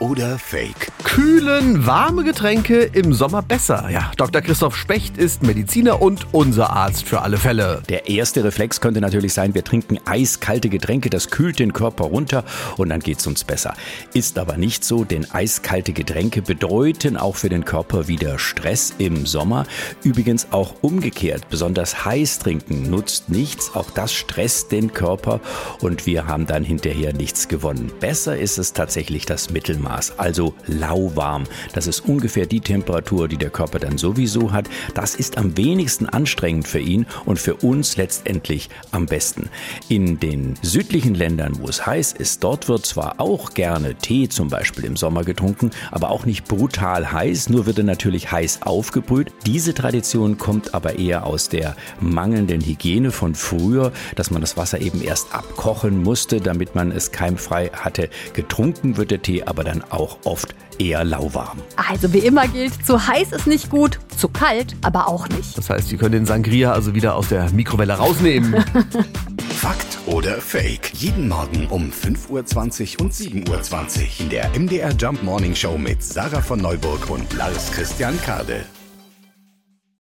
oder Fake? Kühlen warme Getränke im Sommer besser. Ja, Dr. Christoph Specht ist Mediziner und unser Arzt für alle Fälle. Der erste Reflex könnte natürlich sein, wir trinken eiskalte Getränke, das kühlt den Körper runter und dann geht's uns besser. Ist aber nicht so, denn eiskalte Getränke bedeuten auch für den Körper wieder Stress im Sommer. Übrigens auch umgekehrt, besonders heiß trinken nutzt nichts, auch das stresst den Körper und wir haben dann hinterher nichts gewonnen. Besser ist es tatsächlich das Mittelmaß. Mittelmaß, also lauwarm. Das ist ungefähr die Temperatur, die der Körper dann sowieso hat. Das ist am wenigsten anstrengend für ihn und für uns letztendlich am besten. In den südlichen Ländern, wo es heiß ist, dort wird zwar auch gerne Tee zum Beispiel im Sommer getrunken, aber auch nicht brutal heiß, nur wird er natürlich heiß aufgebrüht. Diese Tradition kommt aber eher aus der mangelnden Hygiene von früher, dass man das Wasser eben erst abkochen musste, damit man es keimfrei hatte. Getrunken wird der Tee aber dann auch oft eher lauwarm. Also wie immer gilt, zu heiß ist nicht gut, zu kalt aber auch nicht. Das heißt, Sie können den Sangria also wieder aus der Mikrowelle rausnehmen. Fakt oder Fake? Jeden Morgen um 5.20 Uhr und 7.20 Uhr in der MDR Jump Morning Show mit Sarah von Neuburg und Lars Christian Kade.